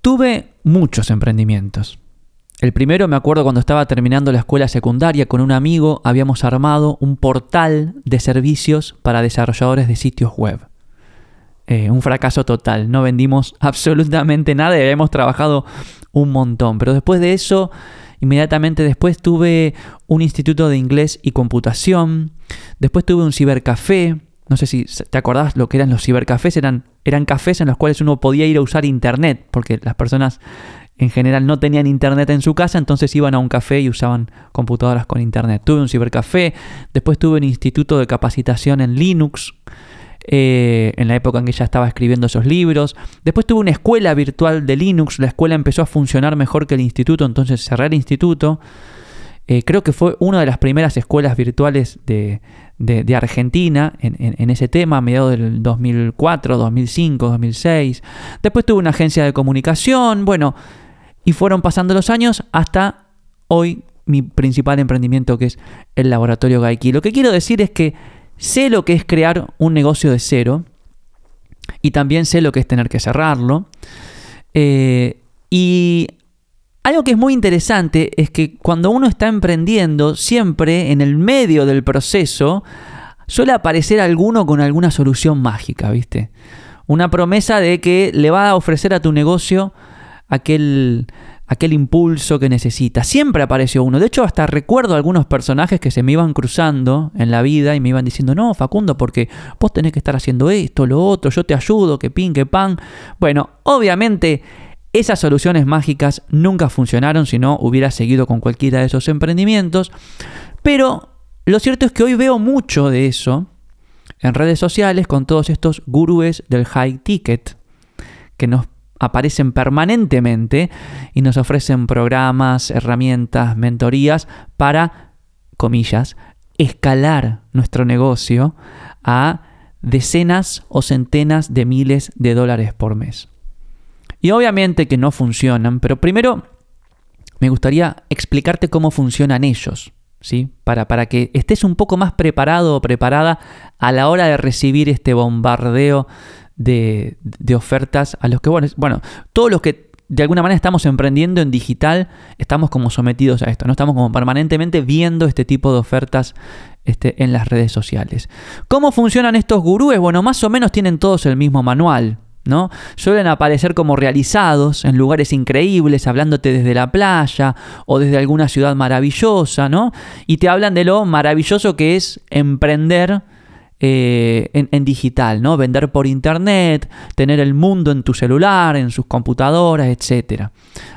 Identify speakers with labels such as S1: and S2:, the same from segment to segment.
S1: Tuve muchos emprendimientos. El primero me acuerdo cuando estaba terminando la escuela secundaria con un amigo, habíamos armado un portal de servicios para desarrolladores de sitios web. Eh, un fracaso total, no vendimos absolutamente nada y habíamos trabajado un montón. Pero después de eso, inmediatamente después tuve un instituto de inglés y computación, después tuve un cibercafé, no sé si te acordás lo que eran los cibercafés, eran, eran cafés en los cuales uno podía ir a usar internet, porque las personas en general no tenían internet en su casa, entonces iban a un café y usaban computadoras con internet. Tuve un cibercafé, después tuve un instituto de capacitación en Linux, eh, en la época en que ya estaba escribiendo esos libros. Después tuve una escuela virtual de Linux, la escuela empezó a funcionar mejor que el instituto, entonces cerré el instituto. Eh, creo que fue una de las primeras escuelas virtuales de, Argentina en, en, ese tema, a mediados del 2004, 2005, 2006. Después tuve una agencia de comunicación, bueno, y fueron pasando los años hasta hoy mi principal emprendimiento que es el laboratorio Gaiki. Lo que quiero decir es que sé lo que es crear un negocio de cero y también sé lo que es tener que cerrarlo. Eh, y algo que es muy interesante es que cuando uno está emprendiendo, siempre en el medio del proceso suele aparecer alguno con alguna solución mágica, ¿viste? Una promesa de que le va a ofrecer a tu negocio aquel, aquel impulso que necesita. Siempre apareció uno. De hecho, hasta recuerdo algunos personajes que se me iban cruzando en la vida y me iban diciendo, no, Facundo, porque vos tenés que estar haciendo esto, lo otro, yo te ayudo, que pin, que pan. Bueno, obviamente esas soluciones mágicas nunca funcionaron si no hubiera seguido con cualquiera de esos emprendimientos. Pero lo cierto es que hoy veo mucho de eso en redes sociales con todos estos gurúes del high ticket que nos aparecen permanentemente y nos ofrecen programas, herramientas, mentorías para, comillas, escalar nuestro negocio a decenas o centenas de miles de dólares por mes. Y obviamente que no funcionan, pero primero me gustaría explicarte cómo funcionan ellos, ¿sí? Para, para que estés un poco más preparado o preparada a la hora de recibir este bombardeo de, ofertas a los que, bueno, bueno, todos los que de alguna manera estamos emprendiendo en digital, estamos como sometidos a esto, ¿no? Estamos como permanentemente viendo este tipo de ofertas este, en las redes sociales. ¿Cómo funcionan estos gurúes? Bueno, más o menos tienen todos el mismo manual, ¿no? Suelen aparecer como realizados en lugares increíbles, hablándote desde la playa o desde alguna ciudad maravillosa, ¿no? Y te hablan de lo maravilloso que es emprender eh, en, digital, ¿no? Vender por internet, tener el mundo en tu celular, en sus computadoras, etc.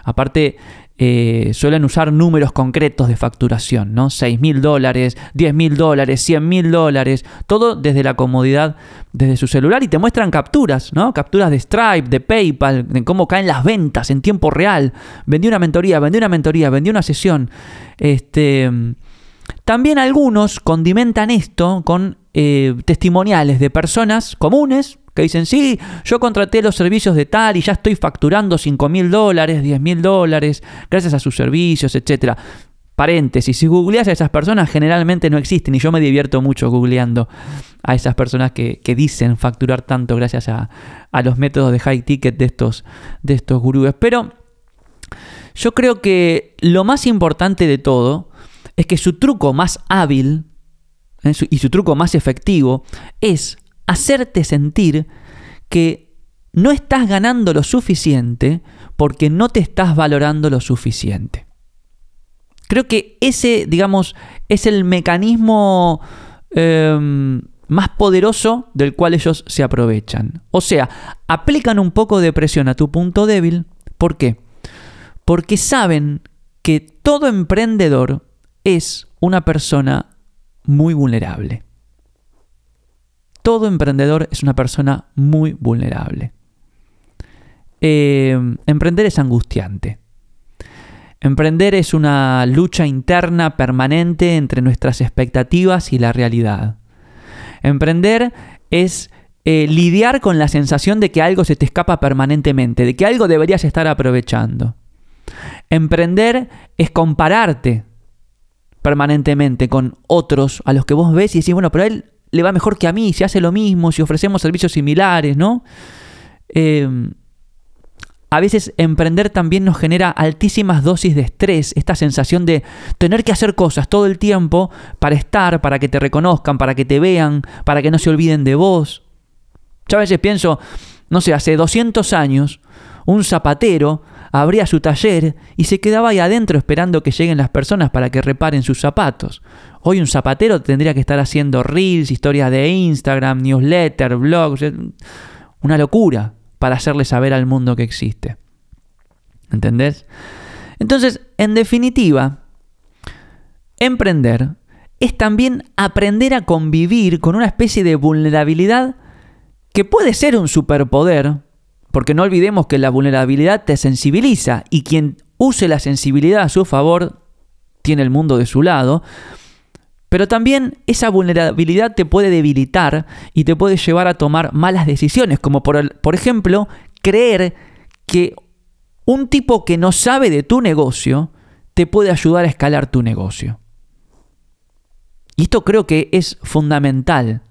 S1: Aparte, eh, suelen usar números concretos de facturación, ¿no? 6 mil dólares, 10 mil dólares, 100 mil dólares, todo desde la comodidad, desde su celular y te muestran capturas, ¿no? Capturas de Stripe, de PayPal, de cómo caen las ventas en tiempo real. Vendí una mentoría, vendí una mentoría, vendí una sesión. Este, también algunos condimentan esto con eh, testimoniales de personas comunes que dicen, sí, yo contraté los servicios de tal y ya estoy facturando 5 mil dólares, 10 mil dólares, gracias a sus servicios, etc. Paréntesis, si googleas a esas personas generalmente no existen y yo me divierto mucho googleando a esas personas que, dicen facturar tanto gracias a, los métodos de high ticket de estos, de estos gurúes. Pero yo creo que lo más importante de todo es que su truco más hábil ¿eh? y su truco más efectivo es hacerte sentir que no estás ganando lo suficiente porque no te estás valorando lo suficiente. Creo que ese, digamos, es el mecanismo em, más poderoso del cual ellos se aprovechan. O sea, aplican un poco de presión a tu punto débil. ¿Por qué? Porque saben que todo emprendedor es una persona muy vulnerable. Todo emprendedor es una persona muy vulnerable. Eh, emprender es angustiante. Emprender es una lucha interna permanente entre nuestras expectativas y la realidad. Emprender es eh, lidiar con la sensación de que algo se te escapa permanentemente, de que algo deberías estar aprovechando. Emprender es compararte permanentemente con otros a los que vos ves y decís, bueno, pero él le va mejor que a mí, si hace lo mismo, si ofrecemos servicios similares, ¿no? Em, a veces emprender también nos genera altísimas dosis de estrés, esta sensación de tener que hacer cosas todo el tiempo para estar, para que te reconozcan, para que te vean, para que no se olviden de vos. Yo a veces pienso, no sé, hace 200 años, un zapatero abría su taller y se quedaba ahí adentro esperando que lleguen las personas para que reparen sus zapatos. Hoy un zapatero tendría que estar haciendo reels, historias de Instagram, newsletter, blogs, una locura para hacerle saber al mundo que existe. ¿Entendés? Entonces, en definitiva, emprender es también aprender a convivir con una especie de vulnerabilidad que puede ser un superpoder, porque no olvidemos que la vulnerabilidad te sensibiliza y quien use la sensibilidad a su favor tiene el mundo de su lado, pero también esa vulnerabilidad te puede debilitar y te puede llevar a tomar malas decisiones, como por, ejemplo creer que un tipo que no sabe de tu negocio te puede ayudar a escalar tu negocio. Y esto creo que es fundamental.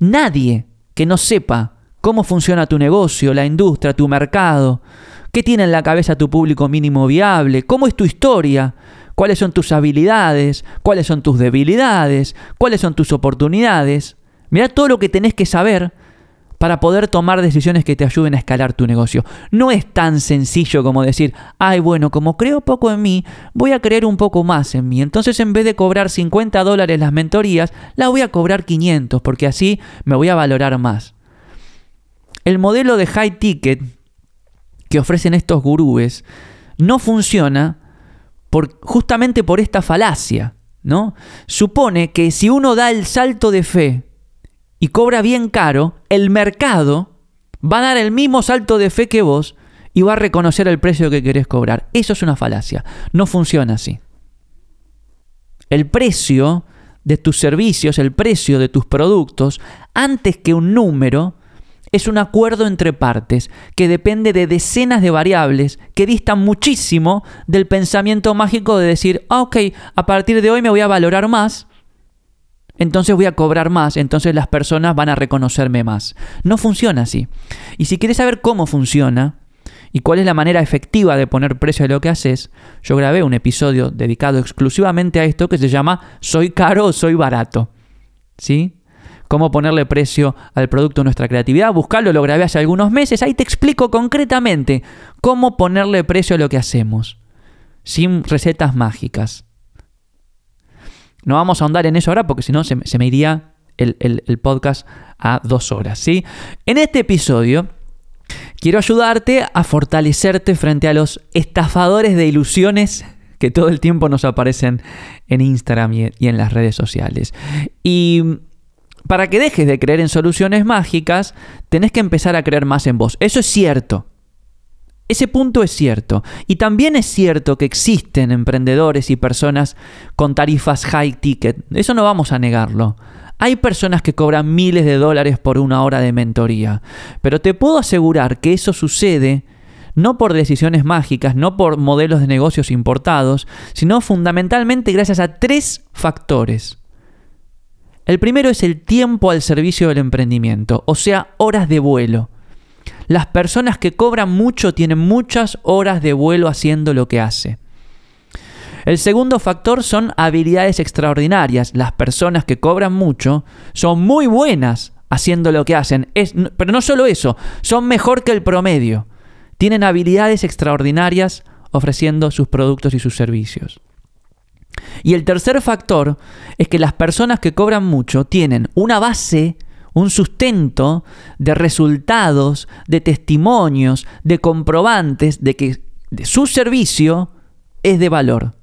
S1: Nadie que no sepa cómo funciona tu negocio, la industria, tu mercado, qué tiene en la cabeza tu público mínimo viable, cómo es tu historia, cuáles son tus habilidades, cuáles son tus debilidades, cuáles son tus oportunidades. Mira todo lo que tenés que saber para poder tomar decisiones que te ayuden a escalar tu negocio. No es tan sencillo como decir, ay, bueno, como creo poco en mí, voy a creer un poco más en mí. Entonces, en vez de cobrar 50 dólares las mentorías, las voy a cobrar 500, porque así me voy a valorar más. El modelo de high ticket que ofrecen estos gurúes no funciona justamente por esta falacia, ¿no? Supone que si uno da el salto de fe y cobra bien caro, el mercado va a dar el mismo salto de fe que vos y va a reconocer el precio que querés cobrar. Eso es una falacia. No funciona así. El precio de tus servicios, el precio de tus productos, antes que un número, es un acuerdo entre partes que depende de decenas de variables que distan muchísimo del pensamiento mágico de decir, ah, ok, a partir de hoy me voy a valorar más, entonces voy a cobrar más, entonces las personas van a reconocerme más. No funciona así. Y si quieres saber cómo funciona y cuál es la manera efectiva de poner precio a lo que haces, yo grabé un episodio dedicado exclusivamente a esto que se llama Soy caro o soy barato. ¿Sí? Cómo ponerle precio al producto de nuestra creatividad. Buscarlo, lo grabé hace algunos meses. Ahí te explico concretamente cómo ponerle precio a lo que hacemos, sin recetas mágicas. No vamos a ahondar en eso ahora porque si no se, me iría el, el, podcast a dos horas. ¿sí? En este episodio quiero ayudarte a fortalecerte frente a los estafadores de ilusiones que todo el tiempo nos aparecen en Instagram y en las redes sociales. Y para que dejes de creer en soluciones mágicas, tenés que empezar a creer más en vos. Eso es cierto. Ese punto es cierto. Y también es cierto que existen emprendedores y personas con tarifas high ticket. Eso no vamos a negarlo. Hay personas que cobran miles de dólares por una hora de mentoría. Pero te puedo asegurar que eso sucede no por decisiones mágicas, no por modelos de negocios importados, sino fundamentalmente gracias a tres factores. El primero es el tiempo al servicio del emprendimiento, o sea, horas de vuelo. Las personas que cobran mucho tienen muchas horas de vuelo haciendo lo que hace. El segundo factor son habilidades extraordinarias. Las personas que cobran mucho son muy buenas haciendo lo que hacen. pero no solo eso, son mejor que el promedio. Tienen habilidades extraordinarias ofreciendo sus productos y sus servicios. Y el tercer factor es que las personas que cobran mucho tienen una base, un sustento de resultados, de testimonios, de comprobantes de que su servicio es de valor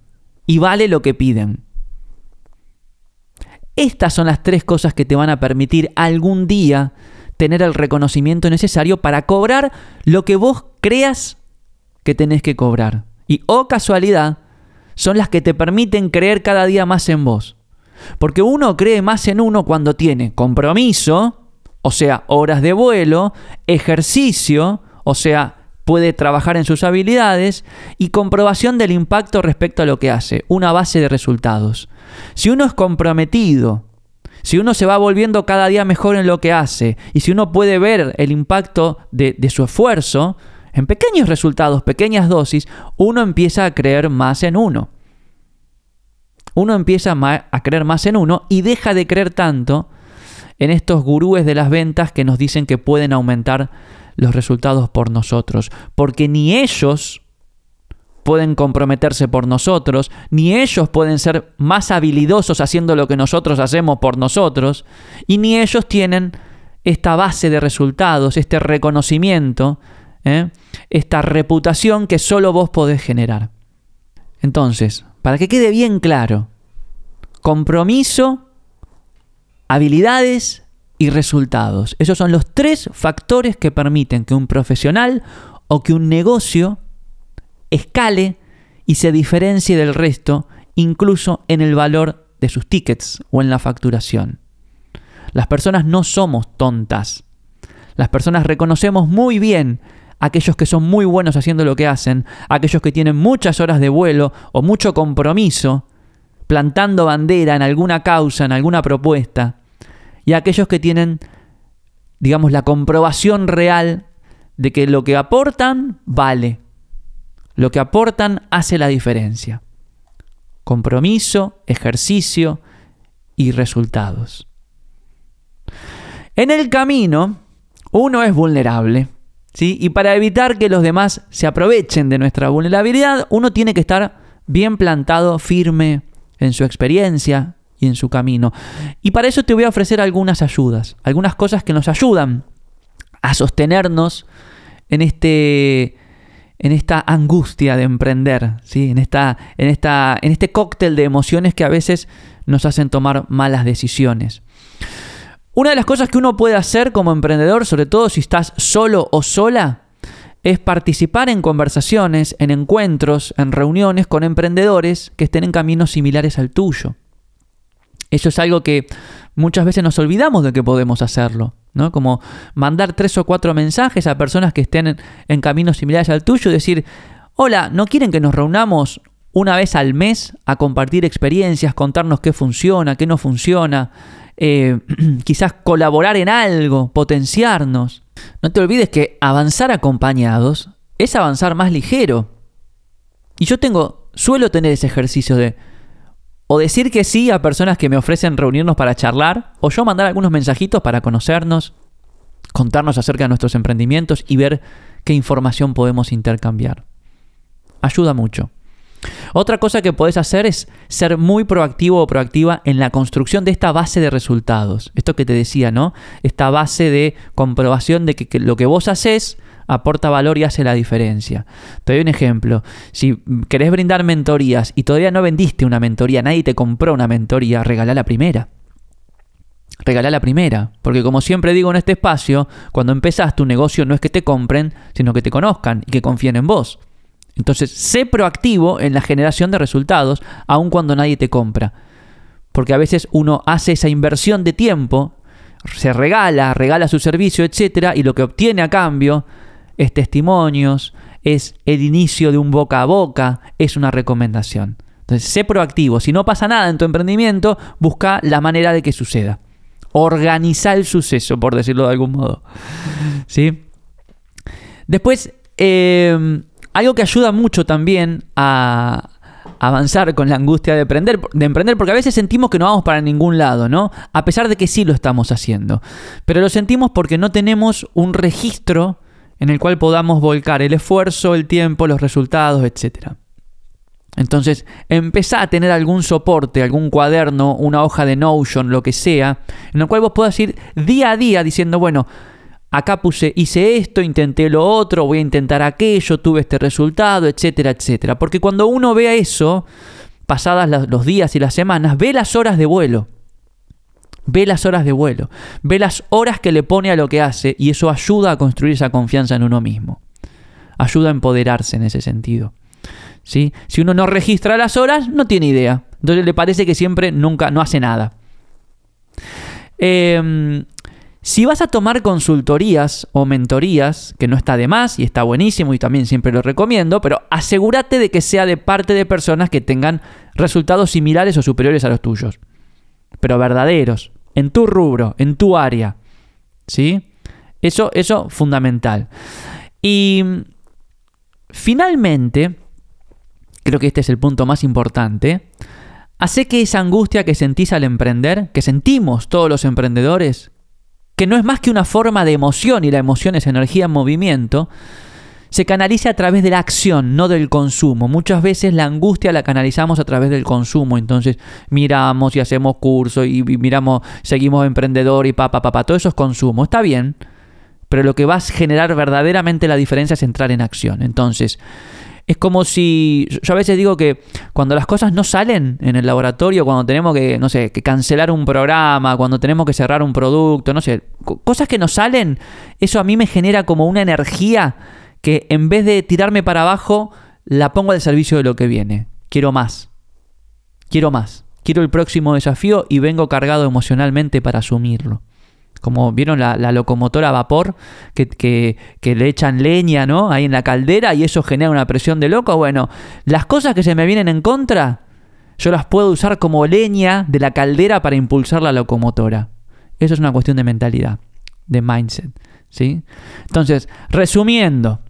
S1: y vale lo que piden. Estas son las tres cosas que te van a permitir algún día tener el reconocimiento necesario para cobrar lo que vos creas que tenés que cobrar. Y, oh casualidad, son las que te permiten creer cada día más en vos. Porque uno cree más en uno cuando tiene compromiso, o sea, horas de vuelo, ejercicio, o sea, puede trabajar en sus habilidades y comprobación del impacto respecto a lo que hace, una base de resultados. Si uno es comprometido, si uno se va volviendo cada día mejor en lo que hace y si uno puede ver el impacto de, su esfuerzo, en pequeños resultados, pequeñas dosis, uno empieza a creer más en uno. Uno empieza a creer más en uno y deja de creer tanto en estos gurúes de las ventas que nos dicen que pueden aumentar los resultados por nosotros. Porque ni ellos pueden comprometerse por nosotros, ni ellos pueden ser más habilidosos haciendo lo que nosotros hacemos por nosotros, y ni ellos tienen esta base de resultados, este reconocimiento, ¿eh? esta reputación que solo vos podés generar. Entonces, para que quede bien claro, compromiso, habilidades y resultados. Esos son los tres factores que permiten que un profesional o que un negocio escale y se diferencie del resto, incluso en el valor de sus tickets o en la facturación. Las personas no somos tontas. Las personas reconocemos muy bien aquellos que son muy buenos haciendo lo que hacen, aquellos que tienen muchas horas de vuelo o mucho compromiso, plantando bandera en alguna causa, en alguna propuesta, y aquellos que tienen, digamos, la comprobación real de que lo que aportan vale, lo que aportan hace la diferencia. Compromiso, ejercicio y resultados. En el camino, uno es vulnerable. ¿Sí? Y para evitar que los demás se aprovechen de nuestra vulnerabilidad, uno tiene que estar bien plantado, firme en su experiencia y en su camino. Y para eso te voy a ofrecer algunas ayudas, algunas cosas que nos ayudan a sostenernos en este en esta angustia de emprender, ¿sí? en, esta, en, esta, en este cóctel de emociones que a veces nos hacen tomar malas decisiones. Una de las cosas que uno puede hacer como emprendedor, sobre todo si estás solo o sola, es participar en conversaciones, en encuentros, en reuniones con emprendedores que estén en caminos similares al tuyo. Eso es algo que muchas veces nos olvidamos de que podemos hacerlo. ¿no? Como mandar tres o cuatro mensajes a personas que estén en, caminos similares al tuyo y decir, hola, ¿no quieren que nos reunamos una vez al mes a compartir experiencias, contarnos qué funciona, qué no funciona, eh, quizás colaborar en algo, potenciarnos? No te olvides que avanzar acompañados es avanzar más ligero. Y yo tengo, suelo tener ese ejercicio de o decir que sí a personas que me ofrecen reunirnos para charlar, o yo mandar algunos mensajitos para conocernos, contarnos acerca de nuestros emprendimientos y ver qué información podemos intercambiar. Ayuda mucho. Otra cosa que podés hacer es ser muy proactivo o proactiva en la construcción de esta base de resultados. Esto que te decía, ¿no? Esta base de comprobación de que, lo que vos haces aporta valor y hace la diferencia. Te doy un ejemplo. Si querés brindar mentorías y todavía no vendiste una mentoría, nadie te compró una mentoría, regalá la primera. Regalá la primera, porque como siempre digo en este espacio, cuando empezás tu negocio no es que te compren, sino que te conozcan y que confíen en vos. Entonces, sé proactivo en la generación de resultados, aun cuando nadie te compra. Porque a veces uno hace esa inversión de tiempo, se regala, regala su servicio, etc. Y lo que obtiene a cambio es testimonios, es el inicio de un boca a boca, es una recomendación. Entonces, sé proactivo. Si no pasa nada en tu emprendimiento, busca la manera de que suceda. Organiza el suceso, por decirlo de algún modo. ¿Sí? Después, eh, algo que ayuda mucho también a avanzar con la angustia de emprender, de emprender, porque a veces sentimos que no vamos para ningún lado, ¿no? A pesar de que sí lo estamos haciendo. Pero lo sentimos porque no tenemos un registro en el cual podamos volcar el esfuerzo, el tiempo, los resultados, etc. Entonces, empezá a tener algún soporte, algún cuaderno, una hoja de Notion, lo que sea, en el cual vos puedas ir día a día diciendo, bueno, acá puse, hice esto, intenté lo otro, voy a intentar aquello, tuve este resultado, etcétera, etcétera. Porque cuando uno vea eso, pasadas los días y las semanas, ve las horas de vuelo. Ve las horas de vuelo, ve las horas que le pone a lo que hace y eso ayuda a construir esa confianza en uno mismo. Ayuda a empoderarse en ese sentido. ¿Sí? Si uno no registra las horas, no tiene idea. Entonces le parece que siempre nunca no hace nada. Em, si vas a tomar consultorías o mentorías, que no está de más y está buenísimo y también siempre lo recomiendo, pero asegúrate de que sea de parte de personas que tengan resultados similares o superiores a los tuyos pero verdaderos, en tu rubro, en tu área. ¿Sí? Eso, eso fundamental. Y finalmente, creo que este es el punto más importante, hace que esa angustia que sentís al emprender, que sentimos todos los emprendedores, que no es más que una forma de emoción y la emoción es energía en movimiento, se canaliza a través de la acción, no del consumo. Muchas veces la angustia la canalizamos a través del consumo, entonces miramos y hacemos cursos y miramos, seguimos emprendedor y papá, papá, todo eso es consumo, está bien, pero lo que va a generar verdaderamente la diferencia es entrar en acción. Entonces, es como si yo a veces digo que cuando las cosas no salen en el laboratorio, cuando tenemos que, no sé, que cancelar un programa, cuando tenemos que cerrar un producto, no sé, cosas que no salen, eso a mí me genera como una energía que en vez de tirarme para abajo, la pongo al servicio de lo que viene. Quiero más. Quiero más. Quiero el próximo desafío y vengo cargado emocionalmente para asumirlo. Como vieron la, locomotora a vapor que, que, le echan leña ¿no? ahí en la caldera y eso genera una presión de loco. Bueno, las cosas que se me vienen en contra, yo las puedo usar como leña de la caldera para impulsar la locomotora. Eso es una cuestión de mentalidad, de mindset. ¿sí? Entonces, resumiendo,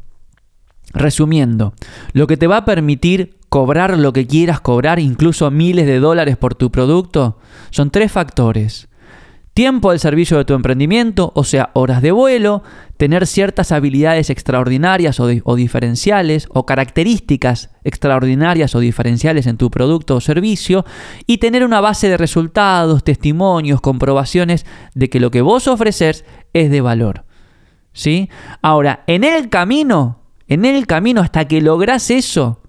S1: Resumiendo, lo que te va a permitir cobrar lo que quieras cobrar, incluso miles de dólares por tu producto, son tres factores. Tiempo al servicio de tu emprendimiento, o sea, horas de vuelo, tener ciertas habilidades extraordinarias o, o, diferenciales o características extraordinarias o diferenciales en tu producto o servicio y tener una base de resultados, testimonios, comprobaciones de que lo que vos ofreces es de valor. ¿Sí? Ahora, en el camino en el camino hasta que logras eso,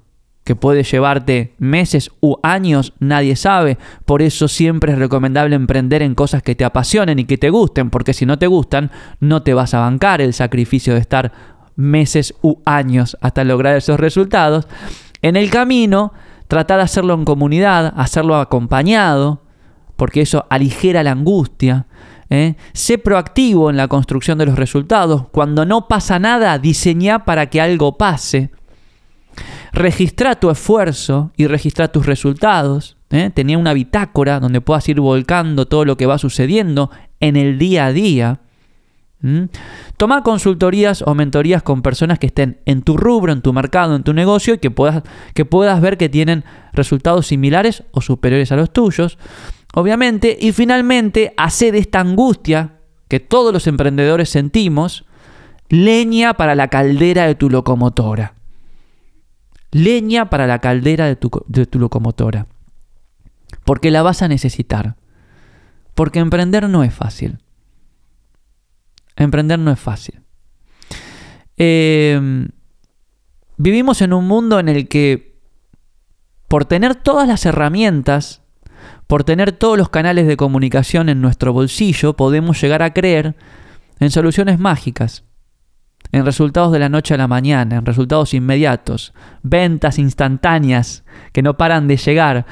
S1: que puede llevarte meses u años, nadie sabe. Por eso siempre es recomendable emprender en cosas que te apasionen y que te gusten, porque si no te gustan, no te vas a bancar el sacrificio de estar meses u años hasta lograr esos resultados. En el camino, trata de hacerlo en comunidad, hacerlo acompañado, porque eso aligera la angustia. ¿eh? Sé proactivo en la construcción de los resultados. Cuando no pasa nada, diseña para que algo pase. Registra tu esfuerzo y registra tus resultados. ¿eh? Tenía una bitácora donde puedas ir volcando todo lo que va sucediendo en el día a día. Toma consultorías o mentorías con personas que estén en tu rubro, en tu mercado, en tu negocio y que puedas, que puedas ver que tienen resultados similares o superiores a los tuyos obviamente, y finalmente hace de esta angustia que todos los emprendedores sentimos, leña para la caldera de tu locomotora. Leña para la caldera de tu, de tu locomotora. Porque la vas a necesitar. Porque emprender no es fácil. Emprender no es fácil. Em, vivimos en un mundo en el que por tener todas las herramientas por tener todos los canales de comunicación en nuestro bolsillo, podemos llegar a creer en soluciones mágicas, en resultados de la noche a la mañana, en resultados inmediatos, ventas instantáneas que no paran de llegar.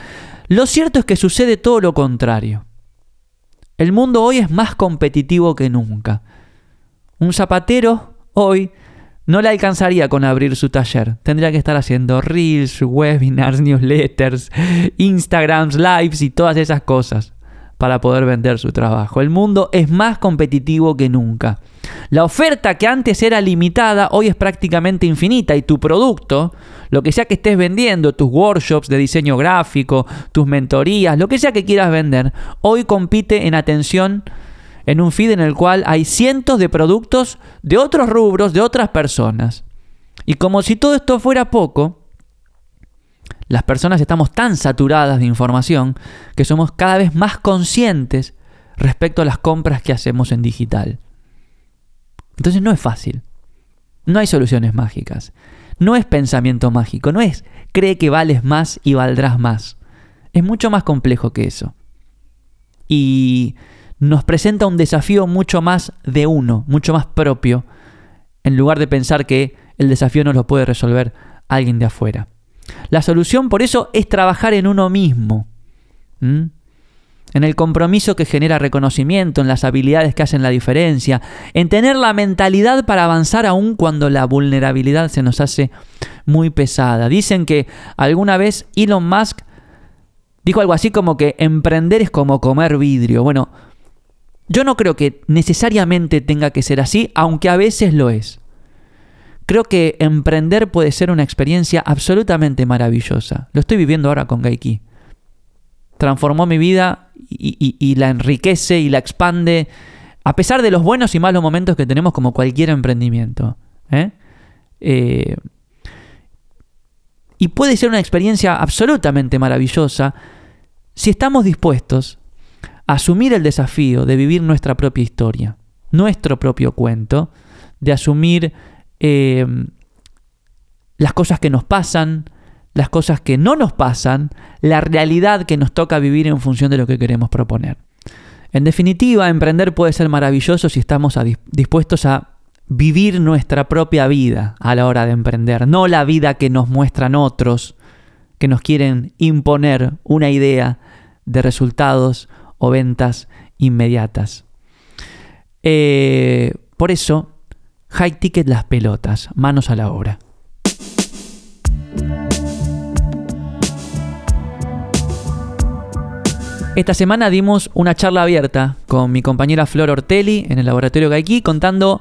S1: Lo cierto es que sucede todo lo contrario. El mundo hoy es más competitivo que nunca. Un zapatero hoy no le alcanzaría con abrir su taller. Tendría que estar haciendo reels, webinars, newsletters, Instagrams, lives y todas esas cosas para poder vender su trabajo. El mundo es más competitivo que nunca. La oferta que antes era limitada hoy es prácticamente infinita y tu producto, lo que sea que estés vendiendo, tus workshops de diseño gráfico, tus mentorías, lo que sea que quieras vender, hoy compite en atención en un feed en el cual hay cientos de productos de otros rubros, de otras personas. Y como si todo esto fuera poco, las personas estamos tan saturadas de información que somos cada vez más conscientes respecto a las compras que hacemos en digital. Entonces no es fácil. No hay soluciones mágicas. No es pensamiento mágico. No es cree que vales más y valdrás más. Es mucho más complejo que eso. Y nos presenta un desafío mucho más de uno, mucho más propio, en lugar de pensar que el desafío no lo puede resolver alguien de afuera. La solución por eso es trabajar en uno mismo, en el compromiso que genera reconocimiento, en las habilidades que hacen la diferencia, en tener la mentalidad para avanzar aún cuando la vulnerabilidad se nos hace muy pesada. Dicen que alguna vez Elon Musk dijo algo así como que emprender es como comer vidrio. Bueno, yo no creo que necesariamente tenga que ser así, aunque a veces lo es. Creo que emprender puede ser una experiencia absolutamente maravillosa. Lo estoy viviendo ahora con Gaiki. Transformó mi vida y, la enriquece y la expande, a pesar de los buenos y malos momentos que tenemos como cualquier emprendimiento. ¿eh? Eh, y puede ser una experiencia absolutamente maravillosa si estamos dispuestos a asumir el desafío de vivir nuestra propia historia, nuestro propio cuento, de asumir eh, las cosas que nos pasan, las cosas que no nos pasan, la realidad que nos toca vivir en función de lo que queremos proponer. En definitiva, emprender puede ser maravilloso si estamos dispuestos a vivir nuestra propia vida a la hora de emprender, no la vida que nos muestran otros, que nos quieren imponer una idea de resultados o ventas inmediatas. Eh, por eso, high ticket las pelotas, manos a la obra. Esta semana dimos una charla abierta con mi compañera Flor Ortelli en el laboratorio Gaiki contando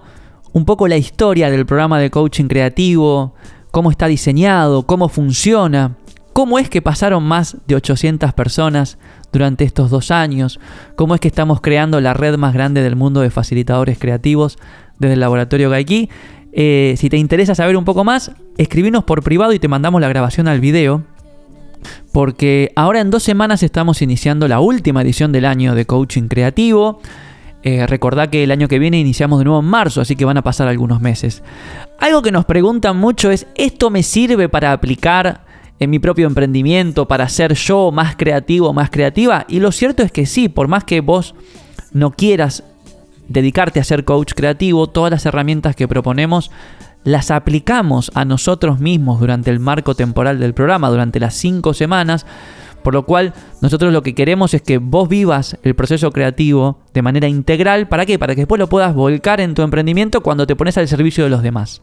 S1: un poco la historia del programa de coaching creativo, cómo está diseñado, cómo funciona, cómo es que pasaron más de 800 personas durante estos dos años, cómo es que estamos creando la red más grande del mundo de facilitadores creativos desde el laboratorio Gaiki. Eh, si te interesa saber un poco más, escribinos por privado y te mandamos la grabación al video porque ahora en dos semanas estamos iniciando la última edición del año de coaching creativo. Eh, que el año que viene iniciamos de nuevo en marzo, así que van a pasar algunos meses. Algo que nos preguntan mucho es, ¿esto me sirve para aplicar en mi propio emprendimiento, para ser yo más creativo, más creativa? Y lo cierto es que sí, por más que vos no quieras dedicarte a ser coach creativo, todas las herramientas que proponemos las aplicamos a nosotros mismos durante el marco temporal del programa, durante las cinco semanas, por lo cual nosotros lo que queremos es que vos vivas el proceso creativo de manera integral. ¿Para qué? Para que después lo puedas volcar en tu emprendimiento cuando te pones al servicio de los demás.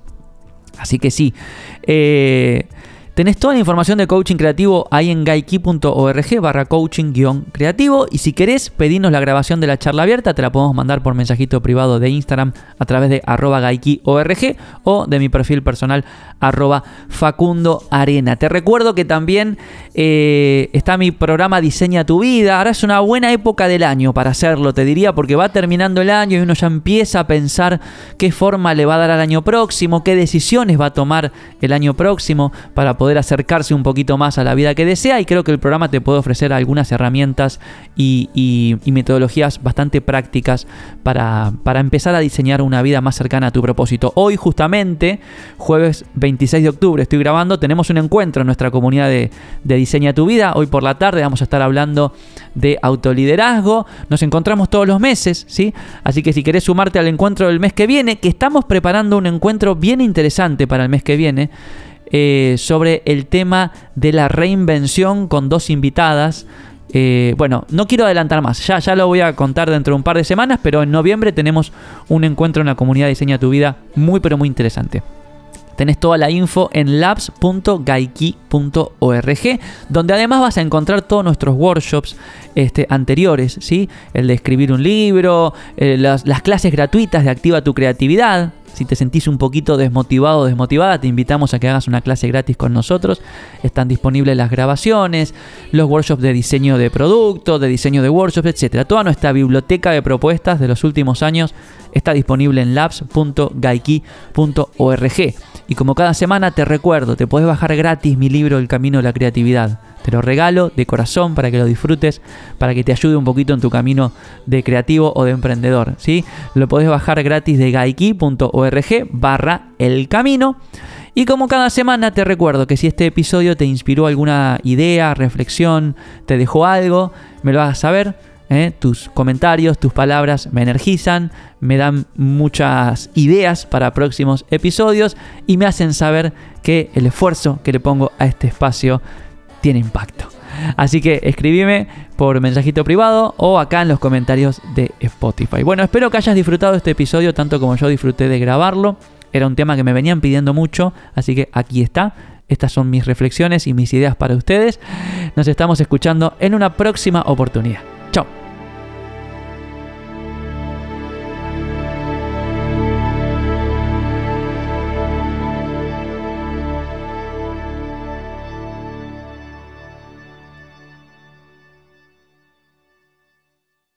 S1: Así que sí. Eh, Tenés toda la información de coaching creativo ahí en gaiki.org barra coaching-creativo y si querés pedirnos la grabación de la charla abierta te la podemos mandar por mensajito privado de Instagram a través de arroba gaikiorg o de mi perfil personal arroba Facundo Arena. Te recuerdo que también eh, está mi programa Diseña tu vida. Ahora es una buena época del año para hacerlo, te diría, porque va terminando el año y uno ya empieza a pensar qué forma le va a dar al año próximo, qué decisiones va a tomar el año próximo para poder acercarse un poquito más a la vida que desea y creo que el programa te puede ofrecer algunas herramientas y, metodologías bastante prácticas para, empezar a diseñar una vida más cercana a tu propósito. Hoy justamente, jueves 26 de octubre, estoy grabando, tenemos un encuentro en nuestra comunidad de, Diseña tu vida. Hoy por la tarde vamos a estar hablando de autoliderazgo. Nos encontramos todos los meses, ¿sí? Así que si querés sumarte al encuentro del mes que viene, que estamos preparando un encuentro bien interesante para el mes que viene, eh, sobre el tema de la reinvención con dos invitadas. Eh, bueno, no quiero adelantar más, ya, ya lo voy a contar dentro de un par de semanas, pero en noviembre tenemos un encuentro en la comunidad Diseña tu Vida muy pero muy interesante. Tenés toda la info en labs.gaiki.org, donde además vas a encontrar todos nuestros workshops este, anteriores, ¿sí? El de escribir un libro, eh, las, las clases gratuitas de Activa tu Creatividad, si te sentís un poquito desmotivado o desmotivada, te invitamos a que hagas una clase gratis con nosotros. Están disponibles las grabaciones, los workshops de diseño de productos, de diseño de workshops, etc. Toda nuestra biblioteca de propuestas de los últimos años está disponible en labs.gaiki.org. Y como cada semana te recuerdo, te puedes bajar gratis mi libro El Camino de la Creatividad. Te lo regalo de corazón para que lo disfrutes, para que te ayude un poquito en tu camino de creativo o de emprendedor. ¿sí? Lo podés bajar gratis de gaiki.org barra el camino. Y como cada semana te recuerdo que si este episodio te inspiró alguna idea, reflexión, te dejó algo, me lo hagas saber. ¿Eh? Tus comentarios, tus palabras me energizan, me dan muchas ideas para próximos episodios y me hacen saber que el esfuerzo que le pongo a este espacio tiene impacto. Así que escribime por mensajito privado o acá en los comentarios de Spotify. Bueno, espero que hayas disfrutado este episodio tanto como yo disfruté de grabarlo. Era un tema que me venían pidiendo mucho, así que aquí está. Estas son mis reflexiones y mis ideas para ustedes. Nos estamos escuchando en una próxima oportunidad.